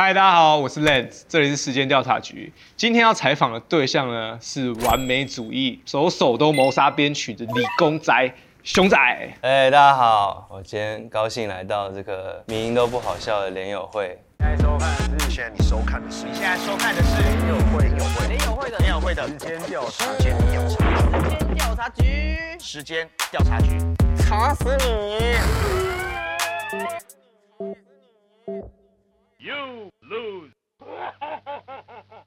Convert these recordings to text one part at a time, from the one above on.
嗨，大家好，我是 Lance，这里是时间调查局。今天要采访的对象呢，是完美主义、首首都谋杀编曲的理工宅熊仔。哎，大家好，我今天高兴来到这个明明都不好笑的联友会。现在收看的是，现在你收看的是，你现在收看的是联友会，联友会，联友会的，联友会的时间调查，时间调查，时间调查局，时间调查局，查死你！You lose。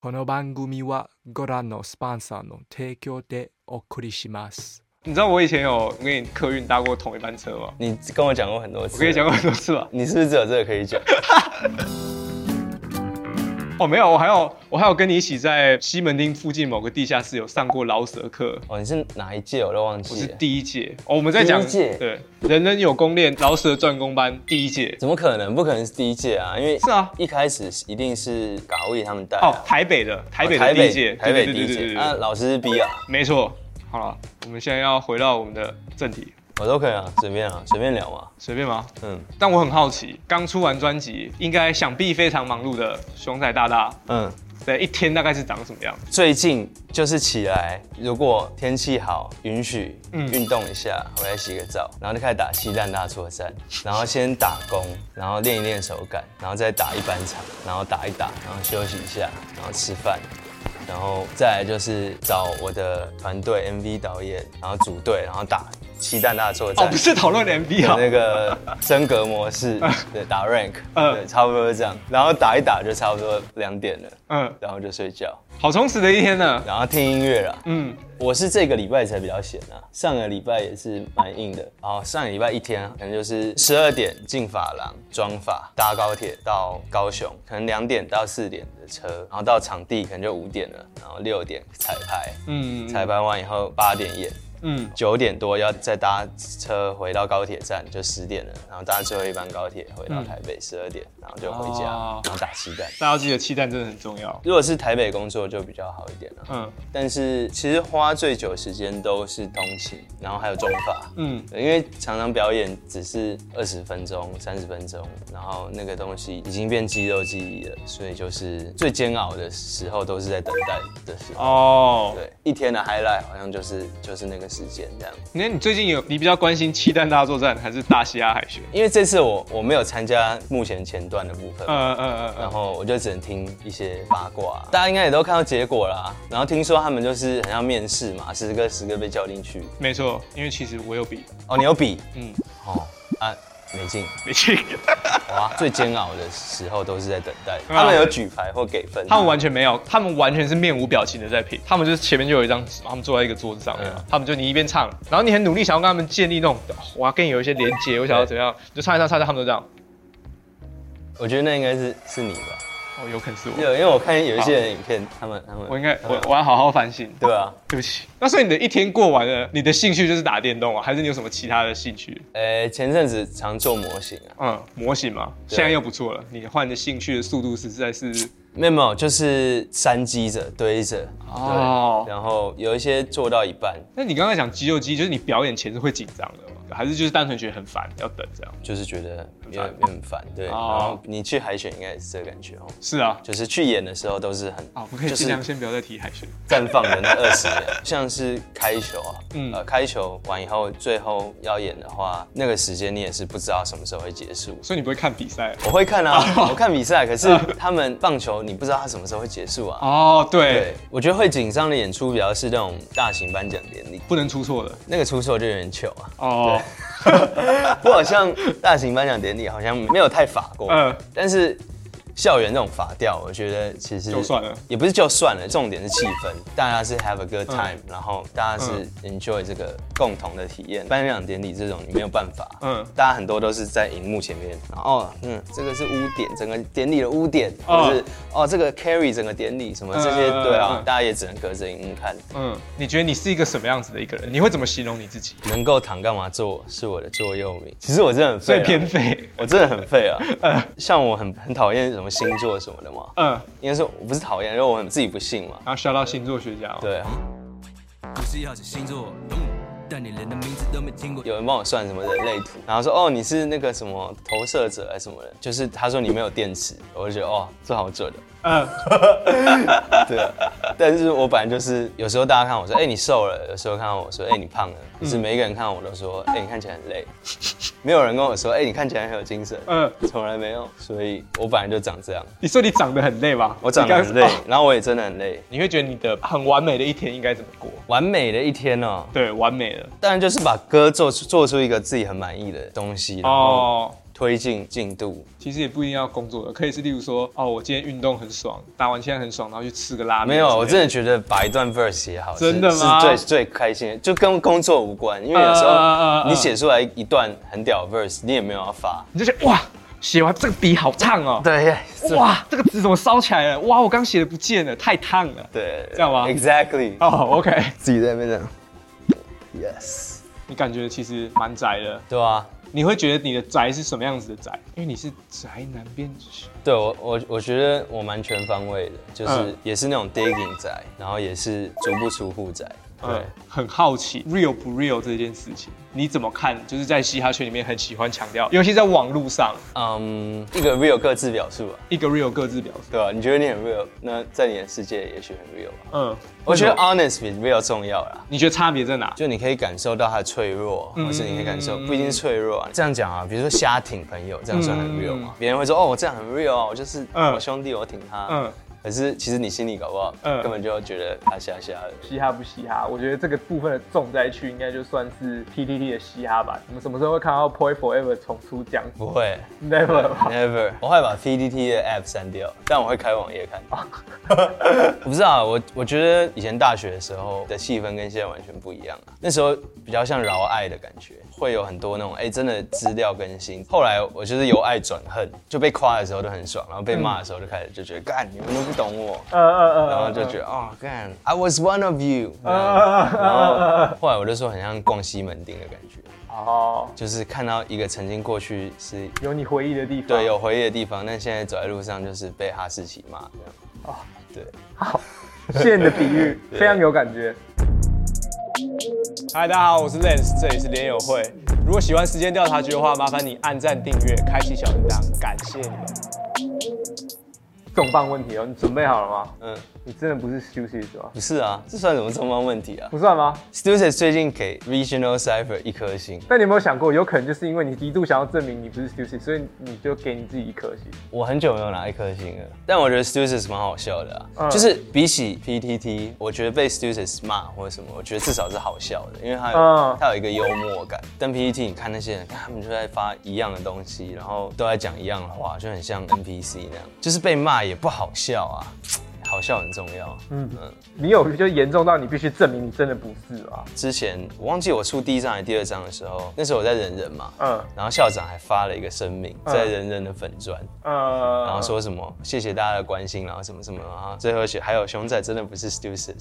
この番组はご覧のスポンサーの提供でお送りします。你知道我以前有跟你客运搭过同一班车吗？你跟我讲过很多次，我跟你讲过很多次吧？你是不是只有这个可以讲？哦，没有，我还有我还有跟你一起在西门町附近某个地下室有上过老舍课。哦，你是哪一届？我都忘记了。我是第一届。哦，我们在讲第一届。对，人人有功练老舍专攻班第一届。怎么可能？不可能是第一届啊！因为是啊，一开始一定是嘎位他们带、啊。哦，台北的，台北的第一届，台北第一届。那老师是 B 啊？没错。好了，我们现在要回到我们的正题。我都可以啊，随便啊，随便聊嘛，随便吗？嗯。但我很好奇，刚出完专辑，应该想必非常忙碌的熊仔大大，嗯。对，一天大概是长什么样？最近就是起来，如果天气好，允许运动一下，回来洗个澡，然后就开始打漆弹大作战，然后先打工，然后练一练手感，然后再打一般场，然后打一打，然后休息一下，然后吃饭，然后再来就是找我的团队 MV 导演，然后组队，然后打。漆弹大作战。哦，不是讨论 MV 啊，那个升格模式，对，打 rank，嗯，对，差不多是这样，然后打一打就差不多两点了，嗯，然后就睡觉，好充实的一天呢。然后听音乐啦，嗯，我是这个礼拜才比较闲啊，上个礼拜也是蛮硬的，然后上个礼拜一天可能就是十二点进发廊装发，搭高铁到高雄，可能两点到四点的车，然后到场地可能就五点了，然后六点彩排，嗯，彩排完以后八点演。嗯，九点多要再搭车回到高铁站，就十点了，然后搭最后一班高铁回到台北，十二点，然后就回家，哦、然后打气弹。大家要记得气弹真的很重要。如果是台北工作就比较好一点了，嗯，但是其实花最久时间都是通勤，然后还有中法，嗯，因为常常表演只是二十分钟、三十分钟，然后那个东西已经变肌肉记忆了，所以就是最煎熬的时候都是在等待的时候。哦，对，一天的 highlight 好像就是就是那个。时间这样，那你最近有你比较关心气弹大作战还是大西亚海选？因为这次我我没有参加目前前段的部分，嗯嗯嗯，然后我就只能听一些八卦，大家应该也都看到结果啦。然后听说他们就是很像面试嘛，十个十个被叫进去。没错，因为其实我有比哦，你有比，嗯，哦啊。没进，没进，哇！最煎熬的时候都是在等待。他们有举牌或给分，他们完全没有，他们完全是面无表情的在评。他们就是前面就有一张纸，他们坐在一个桌子上面，他们就你一边唱，然后你很努力想要跟他们建立那种，我要跟你有一些连接，我想要怎样，就唱一唱唱一唱，他们都这样。我觉得那应该是是你吧。哦，有可能是我。有，因为我看有一些人影片，他们他们，我应该我我要好好反省。对啊，对不起。那所以你的一天过完了，你的兴趣就是打电动啊，还是你有什么其他的兴趣？呃，前阵子常做模型啊。嗯，模型嘛，现在又不错了。你换的兴趣的速度实在是。没有没有，就是三积着堆着哦，然后有一些做到一半。那你刚才讲肌肉记忆，就是你表演前是会紧张的吗？还是就是单纯觉得很烦，要等这样？就是觉得有点很烦，对。然后你去海选应该也是这个感觉哦。是啊，就是去演的时候都是很啊，我可以尽量先不要再提海选。绽放的那二十年，像是开球啊，嗯，呃，开球完以后，最后要演的话，那个时间你也是不知道什么时候会结束，所以你不会看比赛？我会看啊，我看比赛，可是他们棒球。你不知道他什么时候会结束啊？哦，对，对，我觉得会紧张的演出比较是那种大型颁奖典礼，不能出错的，那个出错就有点糗啊。哦，不好像大型颁奖典礼好像没有太法过，嗯，但是。校园那种法调，我觉得其实就算了，也不是就算了，重点是气氛，大家是 have a good time，然后大家是 enjoy 这个共同的体验。颁奖典礼这种你没有办法，嗯，大家很多都是在荧幕前面，然后嗯，这个是污点，整个典礼的污点，就是哦这个 carry 整个典礼什么这些，对啊，大家也只能隔着荧幕看。嗯，你觉得你是一个什么样子的一个人？你会怎么形容你自己？能够躺干嘛坐是我的座右铭。其实我真的很废，最偏废，我真的很废啊。呃，像我很很讨厌什么。什么星座什么的吗？嗯，应该说我不是讨厌，因为我自己不信嘛。然后需要到星座学家。对。不是要星座但你连的名字都没听过。有人帮我算什么人类图，然后说哦，你是那个什么投射者还是什么人？就是他说你没有电池，我就觉得哦，这好准的。嗯，对，但是我本来就是有时候大家看我说，哎，你瘦了；有时候看到我说，哎，你胖了。可是每一个人看到我都说，哎，你看起来很累。没有人跟我说，哎，你看起来很有精神。嗯，从来没有。所以我本来就长这样。你说你长得很累吧？我长得很累，然后我也真的很累。你会觉得你的很完美的一天应该怎么过？完美的一天哦，对，完美的。当然就是把歌做出做出一个自己很满意的东西。哦。推进进度，其实也不一定要工作的，可以是例如说，哦，我今天运动很爽，打完现在很爽，然后去吃个拉面。没有，我真的觉得把一段 verse 写好，真的吗？是最最开心的，就跟工作无关，因为有时候你写出来一段很屌的 verse，你也没有要发，你就觉得哇，写完这个笔好烫哦，对，哇，这个纸怎么烧起来了？哇，我刚写的不见了，太烫了，对，这样吗？Exactly。哦，OK，自己在那边讲，Yes，你感觉其实蛮宅的，对啊。你会觉得你的宅是什么样子的宅？因为你是宅男编剧。对我，我我觉得我蛮全方位的，就是也是那种 digging 宅，然后也是足不出户宅。对，很好奇 real 不 real 这件事情，你怎么看？就是在嘻哈圈里面很喜欢强调，尤其在网络上，嗯，一个 real 各自表述啊，一个 real 各自表述，对吧？你觉得你很 real，那在你的世界也许很 real 吧？嗯，我觉得 honest 比 real 重要啦。你觉得差别在哪？就你可以感受到他的脆弱，或是你可以感受不一定是脆弱啊。这样讲啊，比如说瞎挺朋友，这样算很 real 吗？别人会说哦，我这样很 real 啊，我就是我兄弟，我挺他。嗯。可是其实你心里搞不好，嗯，根本就觉得他嘻哈的。嘻哈不嘻哈？我觉得这个部分的重灾区应该就算是 PTT 的嘻哈吧。你们什么时候会看到 Poi Forever 重出江湖？不会，Never，Never。我会把 PTT 的 App 删掉，但我会开网页看。我不知道，我我觉得以前大学的时候的气氛跟现在完全不一样啊。那时候比较像饶爱的感觉，会有很多那种哎、欸、真的资料更新。后来我就是由爱转恨，就被夸的时候都很爽，然后被骂的时候就开始就觉得干、嗯、你们都不懂我，嗯嗯嗯，然后就觉得哦干，I was one of you，然后后来我就说很像逛西门町的感觉，哦，就是看到一个曾经过去是有你回忆的地方，对，有回忆的地方，但现在走在路上就是被哈士奇骂这样，哦，对，好，谢谢你的比喻，非常有感觉。嗨，大家好，我是 Lance，这里是联友会。如果喜欢时间调查局的话，麻烦你按赞、订阅、开启小铃铛，感谢你们。重磅问题哦，你准备好了吗？嗯，你真的不是 Stussy 是吧？不是啊，这算什么重磅问题啊？不算吗？Stussy 最近给 Regional Cipher 一颗星，但你有没有想过，有可能就是因为你一度想要证明你不是 Stussy，所以你就给你自己一颗星？我很久没有拿一颗星了，但我觉得 Stussy 是蛮好笑的啊，嗯、就是比起 PTT，我觉得被 Stussy 骂或者什么，我觉得至少是好笑的，因为他有、嗯、他有一个幽默感。但 PTT 你看那些人，他们就在发一样的东西，然后都在讲一样的话，就很像 NPC 那样，就是被骂也不好笑。啊，好笑很重要。嗯嗯，你有就严重到你必须证明你真的不是啊？之前我忘记我出第一张还是第二张的时候，那时候我在人人嘛，嗯，然后校长还发了一个声明在人人的粉砖，嗯，然后说什么谢谢大家的关心，然后什么什么，然后最后写还有熊仔真的不是 Stussy，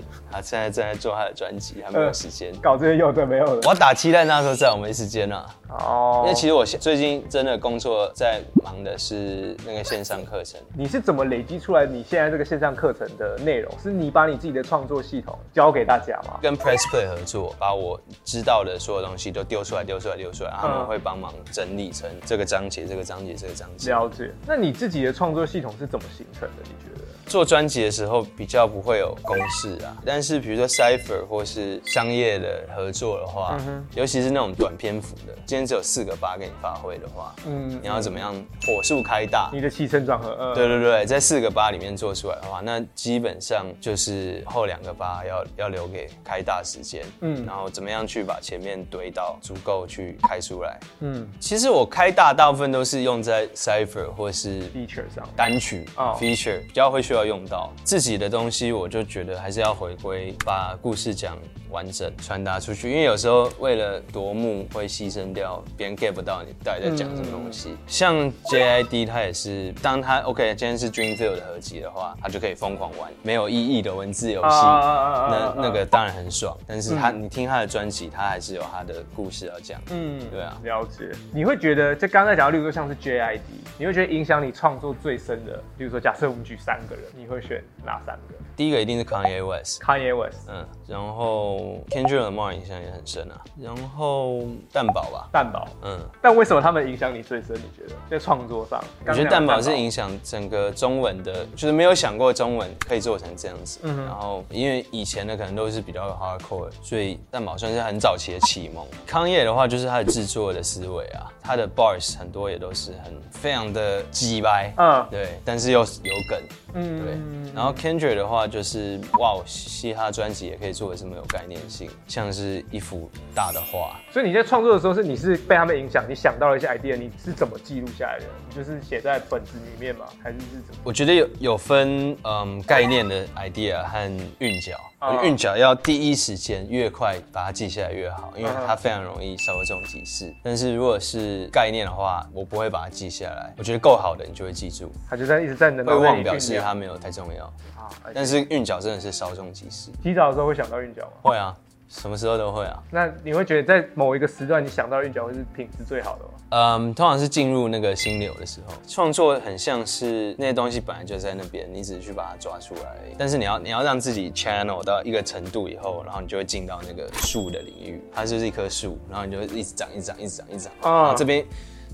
他现在正在做他的专辑，还没有时间搞这些有的没有的。我打期待那时候在我没时间啊。哦，因为其实我最近真的工作在忙的是那个线上课程。你是怎么累积出来你现在这个线上课程的内容？是你把你自己的创作系统教给大家吗？跟 Press Play 合作，把我知道的所有东西都丢出来，丢出来，丢出来，他们会帮忙整理成这个章节，这个章节，这个章节。了解。那你自己的创作系统是怎么形成的？你觉得？做专辑的时候比较不会有公式啊，但是比如说 Cypher 或是商业的合作的话，嗯、尤其是那种短篇幅的，今天只有四个八给你发挥的话，嗯，你要怎么样火速开大？你的起承转合，嗯、对对对，在四个八里面做出来的话，那基本上就是后两个八要要留给开大时间，嗯，然后怎么样去把前面堆到足够去开出来，嗯，其实我开大大部分都是用在 Cypher 或是 feature 上，单曲啊、哦、feature 比较会需要。用到自己的东西，我就觉得还是要回归，把故事讲完整，传达出去。因为有时候为了夺目，会牺牲掉别人 get 不到你到底在讲什么东西。嗯、像 JID，他也是，当他 OK，今天是 Dreamville 的合集的话，他就可以疯狂玩没有意义的文字游戏，那那个当然很爽。但是他，嗯、你听他的专辑，他还是有他的故事要讲。嗯，对啊，了解。你会觉得，就刚才讲到，例如说像是 JID，你会觉得影响你创作最深的，比如说假设我们举三个人。你会选哪三个？第一个一定是 Kanye West，Kanye West，嗯，然后 Kendrick Lamar 影响也很深啊，然后蛋堡吧，蛋堡，嗯，但为什么他们影响你最深？你觉得？在创作上？我觉得蛋堡是影响整个中文的，就是没有想过中文可以做成这样子。嗯，然后因为以前的可能都是比较 hardcore，所以蛋堡算是很早期的启蒙。Kanye 的话就是他的制作的思维啊，他的 bars 很多也都是很非常的鸡掰，嗯，对，但是又有梗，嗯，对。然后 Kendrick 的话就是哇，嘻哈专辑也可以做的这么有概念性，像是一幅大的画。所以你在创作的时候，是你是被他们影响，你想到了一些 idea，你是怎么记录下来的？你就是写在本子里面吗？还是是怎么？我觉得有有分嗯概念的 idea 和韵脚。韵脚要第一时间越快把它记下来越好，因为它非常容易稍纵即逝。但是如果是概念的话，我不会把它记下来。我觉得够好的你就会记住，它就在一直在你的。会忘表示它没有太重要啊。但是韵脚真的是稍纵即逝。洗澡的时候会想到韵脚吗？会啊。什么时候都会啊。那你会觉得在某一个时段，你想到韵脚会是品质最好的吗？嗯，通常是进入那个心流的时候，创作很像是那些东西本来就在那边，你只是去把它抓出来。但是你要你要让自己 channel 到一个程度以后，然后你就会进到那个树的领域，它就是一棵树，然后你就一直长，一直长，一直长，一直长。啊，然后这边。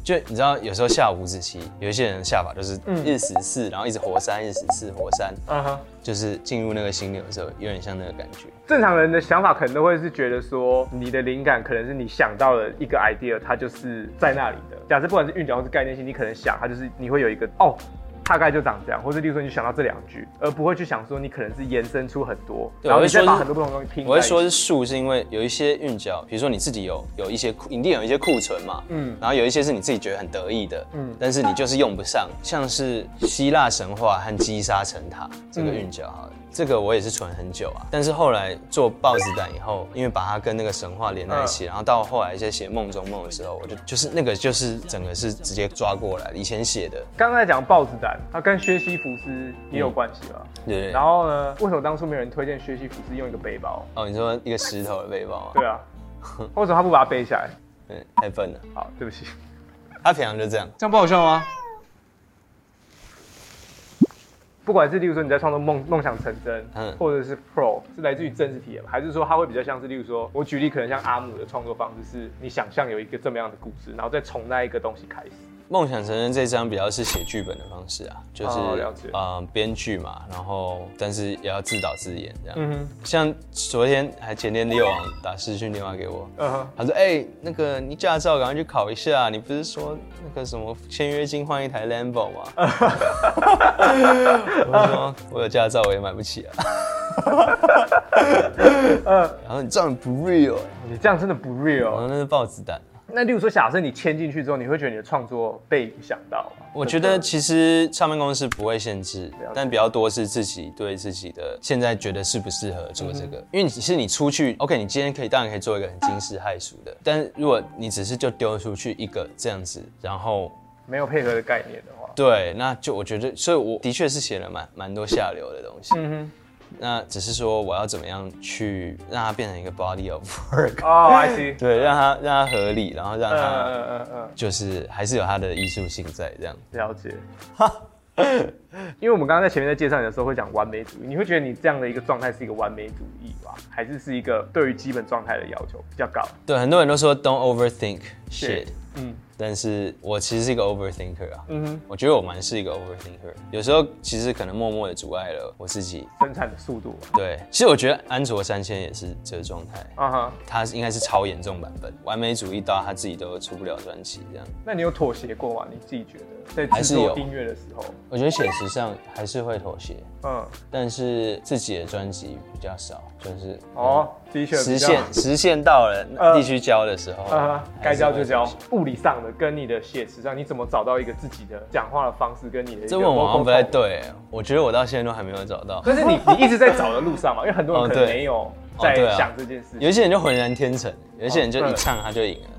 就你知道，有时候下五子棋，有一些人的下法就是日十四，然后一直活三，日十四活三，嗯哼，就是进入那个心流的时候，有点像那个感觉。正常人的想法可能都会是觉得说，你的灵感可能是你想到了一个 idea，它就是在那里的。假设不管是韵脚或是概念性，你可能想它就是你会有一个哦。大概就长这样，或者例如说你想到这两句，而不会去想说你可能是延伸出很多，对然后你再把很多不同东西拼。我会说是数，是因为有一些韵脚，比如说你自己有有一些库，一定有一些库存嘛，嗯，然后有一些是你自己觉得很得意的，嗯，但是你就是用不上，像是希腊神话和击杀城塔这个韵脚这个我也是存很久啊，但是后来做豹子胆以后，因为把它跟那个神话连在一起，然后到后来一些写梦中梦的时候，我就就是那个就是整个是直接抓过来，以前写的。刚才讲豹子胆，它跟薛西弗斯也有关系吧？对，对，对。然后呢，为什么当初没有人推荐薛西弗斯用一个背包？哦，你说一个石头的背包啊？对啊。为什么他不把它背下来？对，太笨了。好，对不起。他平常就这样，这样不好笑吗？不管是例如说你在创作梦梦想成真，嗯，或者是 Pro 是来自于真实体验，还是说它会比较像是例如说，我举例可能像阿姆的创作方式是，你想象有一个这么样的故事，然后再从那一个东西开始。梦想成真这张比较是写剧本的方式啊，就是啊编剧嘛，然后但是也要自导自演这样。嗯哼。像昨天还前天六王打视讯电话给我，嗯哼，他说哎、欸、那个你驾照赶快去考一下，你不是说那个什么签约金换一台 Lambo 吗？我说我有驾照我也买不起啊。嗯，然后你这样不 real，你这样真的不 real，那是豹子胆。那例如说，假设你签进去之后，你会觉得你的创作被影响到吗？我觉得其实唱片公司不会限制，但比较多是自己对自己的现在觉得适不适合做这个。嗯、因为其实你出去，OK，你今天可以当然可以做一个很惊世骇俗的，但是如果你只是就丢出去一个这样子，然后没有配合的概念的话，对，那就我觉得，所以我的确是写了蛮蛮多下流的东西。嗯哼。那只是说我要怎么样去让它变成一个 body of work 哦、see，对，让它让它合理，然后让它嗯嗯嗯，就是还是有它的艺术性在这样。了解，哈，因为我们刚刚在前面在介绍你的时候会讲完美主义，你会觉得你这样的一个状态是一个完美主义吧？还是是一个对于基本状态的要求比较高？对，很多人都说 don't overthink shit，嗯。但是我其实是一个 overthinker 啊，嗯哼，我觉得我蛮是一个 overthinker，有时候其实可能默默的阻碍了我自己。生产的速度。对，其实我觉得安卓三千也是这个状态，啊哈，他应该是超严重版本，完美主义到他自己都出不了专辑这样。那你有妥协过吗？你自己觉得？在制作音乐的时候，我觉得写实上还是会妥协，嗯，但是自己的专辑比较少，就是哦，的确实现实现到了必须教的时候，该教就教。物理上的跟你的写词上，你怎么找到一个自己的讲话的方式，跟你的这问我好像不太对，我觉得我到现在都还没有找到。但是你 你一直在找的路上嘛，因为很多人可能没有在想这件事，有些人就浑然天成，有些人就一唱他就赢了。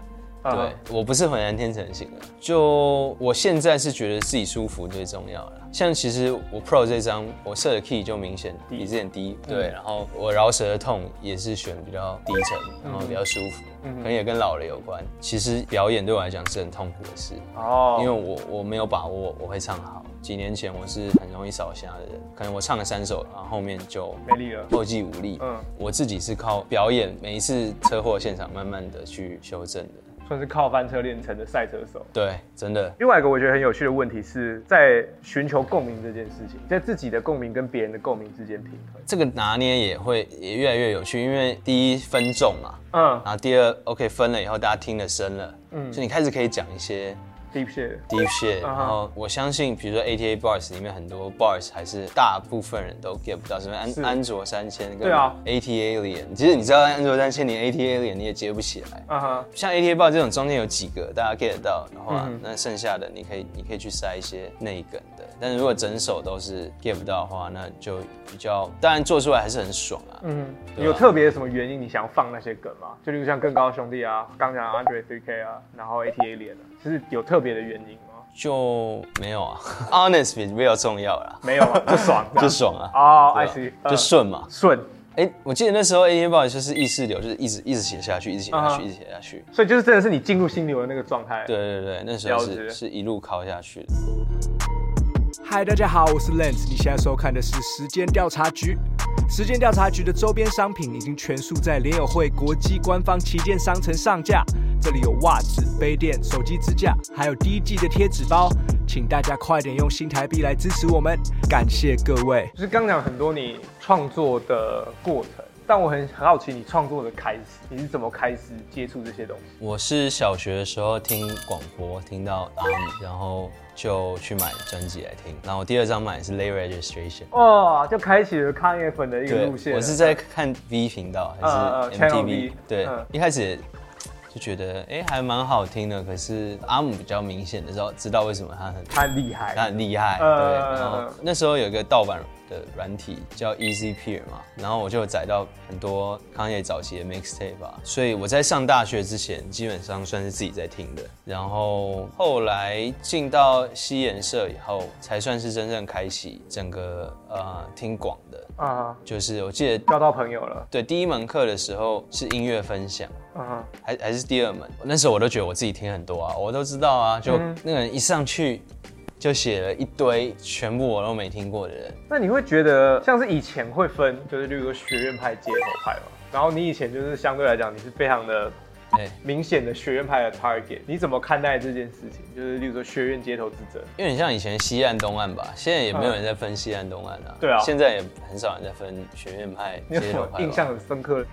对，我不是浑然天成型的。就我现在是觉得自己舒服最重要了。像其实我 Pro 这张，我设的 key 就明显比之前低，对，然后我饶舌的痛也是选比较低沉，然后比较舒服，可能也跟老了有关。其实表演对我来讲是很痛苦的事哦，因为我我没有把握我会唱好。几年前我是很容易扫瞎的人，可能我唱了三首，然后后面就没力了，后继无力。嗯，我自己是靠表演，每一次车祸现场慢慢的去修正的。算是靠翻车练成的赛车手。对，真的。另外一个我觉得很有趣的问题是在寻求共鸣这件事情，在自己的共鸣跟别人的共鸣之间平衡。这个拿捏也会也越来越有趣，因为第一分众嘛，嗯，然后第二 OK 分了以后大家听得深了，嗯，所以你开始可以讲一些。Deep shit，Deep shit。然后我相信，比如说 ATA Bars 里面很多 Bars 还是大部分人都 get 不到，什么安安卓三千跟 ATA Alien。其实你知道安卓三千，你 ATA Alien 你也接不起来。嗯哼。像 ATA Bars 这种中间有几个大家 get 得到的话，那剩下的你可以你可以去塞一些内梗的。但是如果整首都是 get 不到的话，那就比较当然做出来还是很爽啊。嗯。有特别什么原因你想要放那些梗吗？就例如像更高的兄弟啊，刚讲 Andre 3K 啊，然后 ATA Alien 啊，就是有特。特别的原因吗？就没有啊，honest 比较重要啦。没有啊，就爽，就爽啊。哦，I see，就顺嘛，顺。哎，我记得那时候 ATA Boys 就是意识流，就是一直一直写下去，一直写下去，一直写下去。所以就是真的是你进入心流的那个状态。对对对，那时候是是一路靠下去的。嗨，大家好，我是 Lance，你现在收看的是时间调查局。时间调查局的周边商品已经全数在联友会国际官方旗舰商城上架。这里有袜子、杯垫、手机支架，还有第一季的贴纸包，请大家快点用新台币来支持我们，感谢各位。就是刚讲很多你创作的过程，但我很很好奇你创作的开始，你是怎么开始接触这些东西？我是小学的时候听广播听到阿姆，然后就去买专辑来听，然后我第二张买的是 Late Registration，哦，就开启了康业粉的一个路线。我是在看 V 频道还是 MTV？对，一开始。就觉得哎、欸，还蛮好听的。可是阿姆比较明显的时候，知道为什么他很他很厉害，他很厉害。呃、对，然后那时候有一个盗版的软体叫 Easy Peer 嘛，然后我就载到很多康业早期的 mixtape 啊。所以我在上大学之前，基本上算是自己在听的。然后后来进到西研社以后，才算是真正开启整个呃听广的啊。就是我记得交到朋友了。对，第一门课的时候是音乐分享。嗯哼，还还是第二门，那时候我都觉得我自己听很多啊，我都知道啊，就那个人一上去就写了一堆全部我都没听过的人。那你会觉得像是以前会分，就是例如说学院派、街头派嘛？然后你以前就是相对来讲你是非常的明显的学院派的 target，你怎么看待这件事情？就是例如说学院街头之争，因为你像以前西岸东岸吧，现在也没有人在分西岸东岸啊。对啊，现在也很少人在分学院派、街头派。印象很深刻。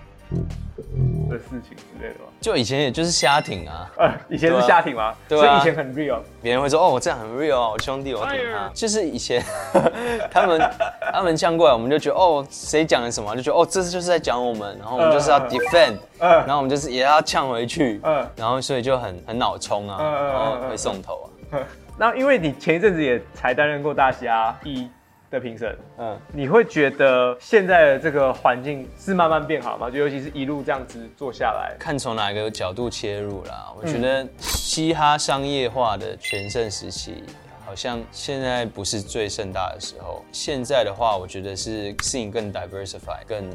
的事情之类的吧，就以前也就是瞎挺啊，呃，以前是瞎挺吗？对啊，所以以前很 real，别人会说哦，我这样很 real 啊，我兄弟我挺他，就是以前 他们他们呛过来，我们就觉得哦，谁讲了什么，就觉得哦，这次就是在讲我们，然后我们就是要 defend，然后我们就是也要呛回去，然后所以就很很脑冲啊，然后会送头啊。那因为你前一阵子也才担任过大虾一的评审，嗯，你会觉得现在的这个环境是慢慢变好吗？就尤其是一路这样子做下来，看从哪个角度切入啦。我觉得嘻哈商业化的全盛时期，好像现在不是最盛大的时候。现在的话，我觉得是 scene 更 diversify，更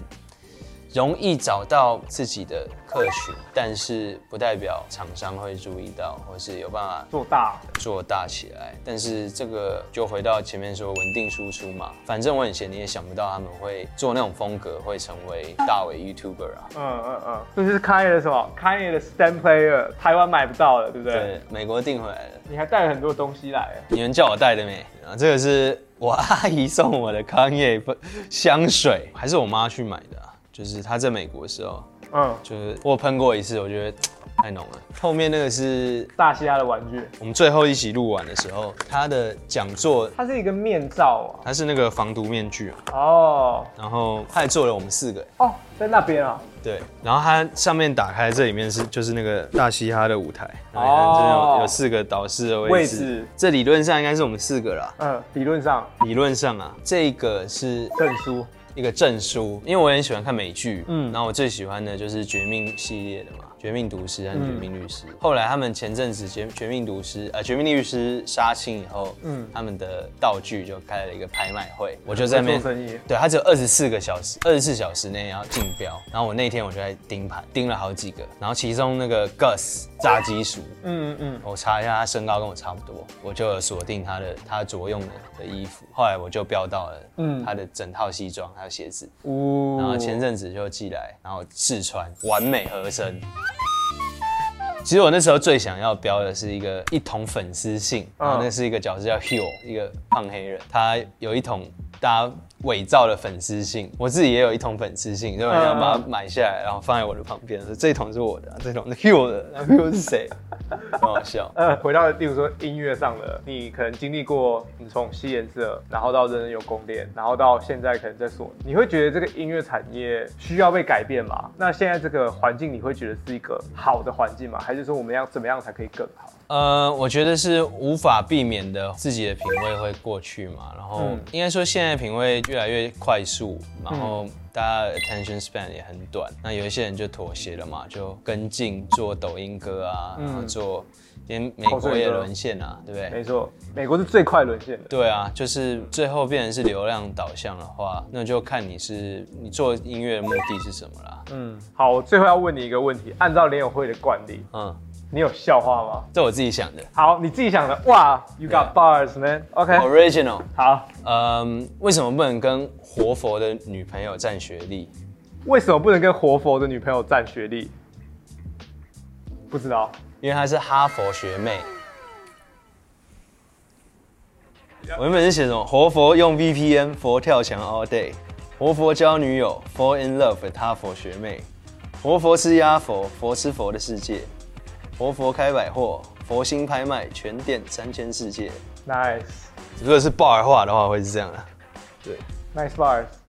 容易找到自己的客群，但是不代表厂商会注意到，或是有办法做大做大起来。但是这个就回到前面说稳定输出嘛，反正我以前你也想不到他们会做那种风格，会成为大伟 YouTuber 啊。嗯嗯嗯，这就是 Kanye 的什么？Kanye 的 Stand Player，台湾买不到了，对不对？对，美国订回来的。你还带了很多东西来，你们叫我带的没？啊，这个是我阿姨送我的 Kanye 香水，还是我妈去买的？就是他在美国的时候，嗯，就是我喷过一次，我觉得太浓了。后面那个是大虾的玩具，我们最后一起录完的时候，他的讲座，它是一个面罩啊，它是那个防毒面具啊。哦，然后他还做了我们四个。哦，在那边啊。对，然后它上面打开，这里面是就是那个大嘻哈的舞台，哦，有有四个导师的位置，位置这理论上应该是我们四个啦。嗯，理论上，理论上啊，这个是证书。一个证书，因为我很喜欢看美剧，嗯，然后我最喜欢的就是《绝命》系列的嘛，《绝命毒师》和《绝命律师》嗯。后来他们前阵子《绝绝命毒师》呃，《绝命律师》杀青以后，嗯，他们的道具就开了一个拍卖会，我就在那边做生意。对，他只有二十四个小时，二十四小时内要竞标。然后我那天我就在盯盘，盯了好几个。然后其中那个 Gus 炸鸡薯，嗯嗯嗯，我查一下他身高跟我差不多，我就锁定他的他着用的的衣服。后来我就标到了，嗯，他的整套西装还有鞋子，哦，然后前阵子就寄来，然后试穿，完美合身。其实我那时候最想要标的是一个一桶粉丝信，然后那是一个角色叫 Hugh，一个胖黑人，他有一桶大家伪造的粉丝信，我自己也有一桶粉丝信，就很想把它买下来，然后放在我的旁边，说这一桶是我的，这一桶是 Hugh 的，然后 Hugh 是谁？很好笑。呃，回到例如说音乐上的，你可能经历过你从吸颜色，然后到人人有宫殿，然后到现在可能在索尼，你会觉得这个音乐产业需要被改变吗？那现在这个环境，你会觉得是一个好的环境吗？还是说我们要怎么样才可以更好？呃，我觉得是无法避免的，自己的品味会过去嘛。然后应该说现在品味越来越快速，然后大家的 attention span 也很短。那有一些人就妥协了嘛，就跟进做抖音歌啊，然后做连美国也沦陷啊，对不对？没错，美国是最快沦陷的。对啊，就是最后变成是流量导向的话，那就看你是你做音乐的目的是什么啦。嗯，好，我最后要问你一个问题，按照联友会的惯例，嗯。你有笑话吗？这我自己想的。好，你自己想的。哇，You got bars, man. OK. Original. 好。嗯，为什么不能跟活佛的女朋友占学历？为什么不能跟活佛的女朋友占学历？不知道。因为她是哈佛学妹。我原本是写什么？活佛用 VPN，佛跳墙 all day。活佛交女友，fall in love with 哈佛学妹。活佛吃鸭佛，佛吃佛的世界。活佛开百货，佛心拍卖，全店三千世界。Nice。如果是 bar 话的话，会是这样的。对，Nice bars。